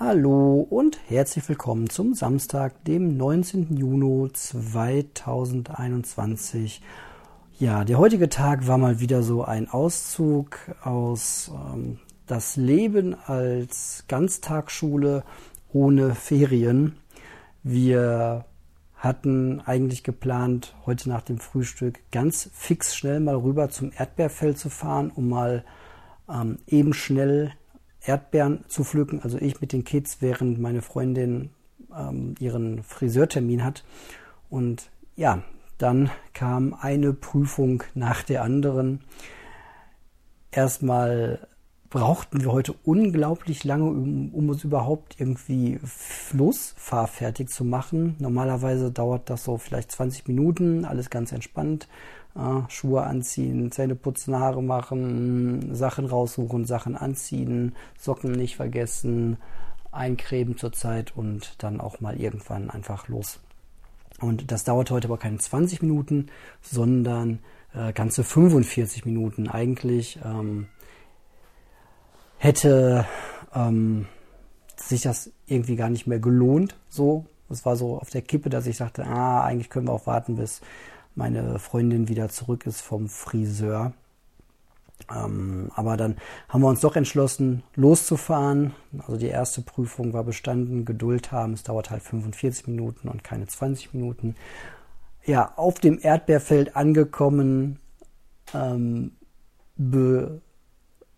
Hallo und herzlich willkommen zum Samstag, dem 19. Juni 2021. Ja, der heutige Tag war mal wieder so ein Auszug aus ähm, das Leben als Ganztagsschule ohne Ferien. Wir hatten eigentlich geplant, heute nach dem Frühstück ganz fix schnell mal rüber zum Erdbeerfeld zu fahren, um mal ähm, eben schnell Erdbeeren zu pflücken. Also ich mit den Kids, während meine Freundin ähm, ihren Friseurtermin hat. Und ja, dann kam eine Prüfung nach der anderen. Erstmal brauchten wir heute unglaublich lange, um, um uns überhaupt irgendwie losfahrfertig zu machen. Normalerweise dauert das so vielleicht 20 Minuten, alles ganz entspannt. Äh, Schuhe anziehen, Zähne putzen, Haare machen, Sachen raussuchen, Sachen anziehen, Socken nicht vergessen, eincremen zur Zeit und dann auch mal irgendwann einfach los. Und das dauert heute aber keine 20 Minuten, sondern äh, ganze 45 Minuten. Eigentlich ähm, hätte ähm, sich das irgendwie gar nicht mehr gelohnt. So, es war so auf der Kippe, dass ich sagte, ah, eigentlich können wir auch warten, bis meine Freundin wieder zurück ist vom Friseur. Ähm, aber dann haben wir uns doch entschlossen, loszufahren. Also die erste Prüfung war bestanden, Geduld haben. Es dauert halt 45 Minuten und keine 20 Minuten. Ja, auf dem Erdbeerfeld angekommen, ähm, be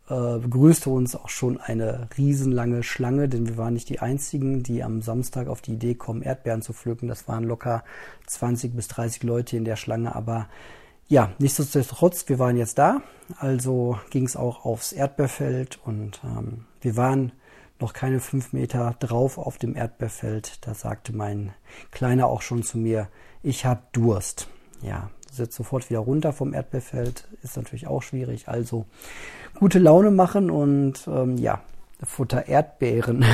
äh, begrüßte uns auch schon eine riesenlange Schlange, denn wir waren nicht die einzigen, die am Samstag auf die Idee kommen, Erdbeeren zu pflücken. Das waren locker 20 bis 30 Leute in der Schlange, aber ja, nichtsdestotrotz, wir waren jetzt da, also ging es auch aufs Erdbeerfeld und ähm, wir waren noch keine fünf Meter drauf auf dem Erdbeerfeld. Da sagte mein Kleiner auch schon zu mir, ich habe Durst. Ja, setzt sofort wieder runter vom Erdbeerfeld, ist natürlich auch schwierig. Also gute Laune machen und ähm, ja, Futter Erdbeeren.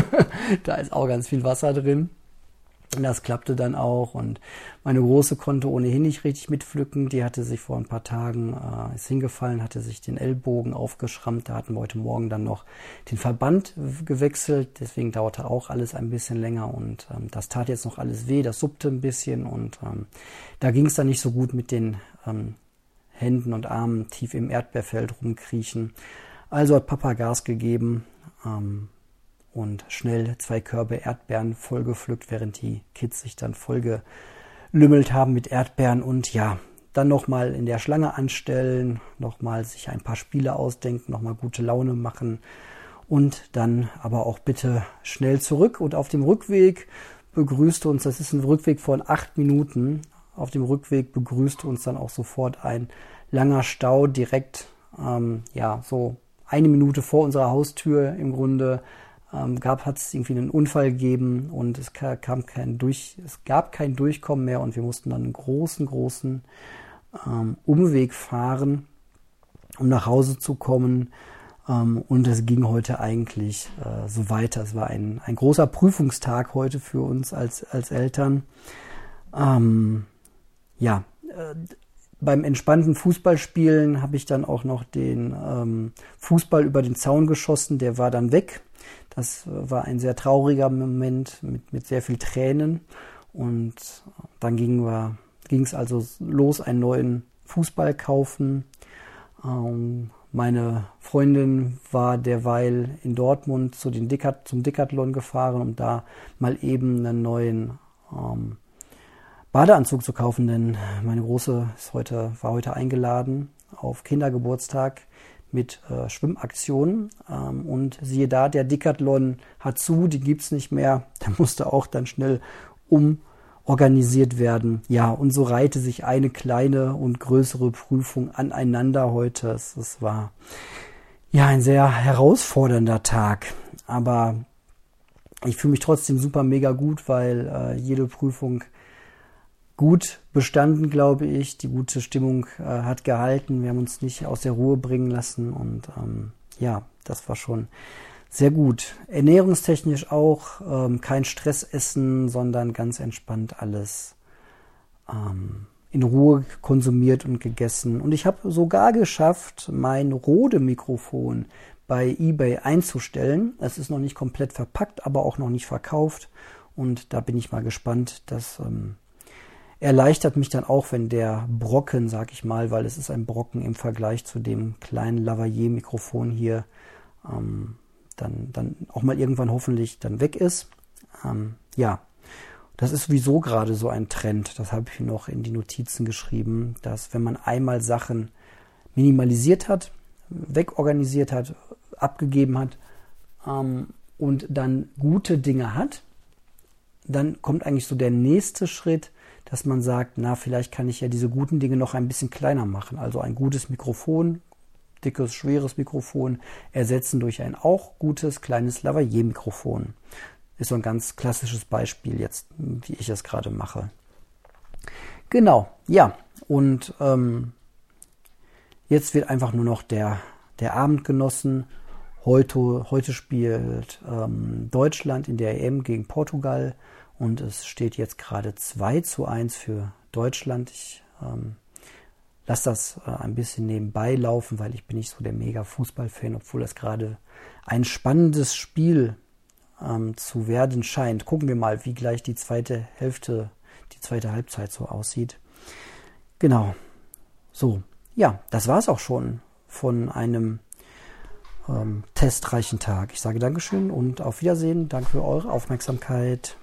da ist auch ganz viel Wasser drin. Das klappte dann auch und meine Große konnte ohnehin nicht richtig mitpflücken. Die hatte sich vor ein paar Tagen, äh, ist hingefallen, hatte sich den Ellbogen aufgeschrammt. Da hatten wir heute Morgen dann noch den Verband gewechselt. Deswegen dauerte auch alles ein bisschen länger und ähm, das tat jetzt noch alles weh. Das suppte ein bisschen und ähm, da ging es dann nicht so gut mit den ähm, Händen und Armen tief im Erdbeerfeld rumkriechen. Also hat Papa Gas gegeben. Ähm, und schnell zwei Körbe Erdbeeren vollgepflückt, während die Kids sich dann vollgelümmelt haben mit Erdbeeren und ja, dann nochmal in der Schlange anstellen, nochmal sich ein paar Spiele ausdenken, nochmal gute Laune machen und dann aber auch bitte schnell zurück und auf dem Rückweg begrüßte uns, das ist ein Rückweg von acht Minuten, auf dem Rückweg begrüßte uns dann auch sofort ein langer Stau direkt, ähm, ja, so eine Minute vor unserer Haustür im Grunde ähm, gab, hat es irgendwie einen Unfall gegeben und es kam kein Durch, es gab kein Durchkommen mehr und wir mussten dann einen großen, großen ähm, Umweg fahren, um nach Hause zu kommen. Ähm, und es ging heute eigentlich äh, so weiter. Es war ein, ein großer Prüfungstag heute für uns als, als Eltern. Ähm, ja, äh, beim entspannten Fußballspielen habe ich dann auch noch den ähm, Fußball über den Zaun geschossen. Der war dann weg. Das war ein sehr trauriger Moment mit, mit sehr viel Tränen. Und dann ging es also los, einen neuen Fußball kaufen. Ähm, meine Freundin war derweil in Dortmund zu den Dickert, zum Decathlon gefahren, um da mal eben einen neuen ähm, Badeanzug zu kaufen, denn meine Große ist heute, war heute eingeladen auf Kindergeburtstag mit äh, Schwimmaktionen. Ähm, und siehe da, der Decathlon hat zu, die gibt's nicht mehr. Der musste auch dann schnell umorganisiert werden. Ja, und so reihte sich eine kleine und größere Prüfung aneinander heute. Es, es war ja ein sehr herausfordernder Tag. Aber ich fühle mich trotzdem super mega gut, weil äh, jede Prüfung gut bestanden, glaube ich. Die gute Stimmung äh, hat gehalten. Wir haben uns nicht aus der Ruhe bringen lassen und ähm, ja, das war schon sehr gut. Ernährungstechnisch auch ähm, kein Stress essen, sondern ganz entspannt alles ähm, in Ruhe konsumiert und gegessen. Und ich habe sogar geschafft, mein Rode-Mikrofon bei eBay einzustellen. Es ist noch nicht komplett verpackt, aber auch noch nicht verkauft. Und da bin ich mal gespannt. Das ähm, erleichtert mich dann auch, wenn der Brocken, sag ich mal, weil es ist ein Brocken im Vergleich zu dem kleinen Lavalier-Mikrofon hier, ähm, dann, dann auch mal irgendwann hoffentlich dann weg ist. Ähm, ja, das ist sowieso gerade so ein Trend. Das habe ich noch in die Notizen geschrieben, dass wenn man einmal Sachen minimalisiert hat, wegorganisiert hat, abgegeben hat ähm, und dann gute Dinge hat, dann kommt eigentlich so der nächste Schritt, dass man sagt, na, vielleicht kann ich ja diese guten Dinge noch ein bisschen kleiner machen. Also ein gutes Mikrofon, dickes, schweres Mikrofon ersetzen durch ein auch gutes, kleines Lavalier-Mikrofon. Ist so ein ganz klassisches Beispiel jetzt, wie ich es gerade mache. Genau, ja. Und ähm, jetzt wird einfach nur noch der der Abend genossen. Heute, heute spielt ähm, Deutschland in der EM gegen Portugal und es steht jetzt gerade 2 zu 1 für Deutschland. Ich ähm, lasse das äh, ein bisschen nebenbei laufen, weil ich bin nicht so der mega Fußballfan, obwohl das gerade ein spannendes Spiel ähm, zu werden scheint. Gucken wir mal, wie gleich die zweite Hälfte, die zweite Halbzeit so aussieht. Genau. So, ja, das war es auch schon von einem ähm, testreichen Tag. Ich sage Dankeschön und auf Wiedersehen. Danke für eure Aufmerksamkeit.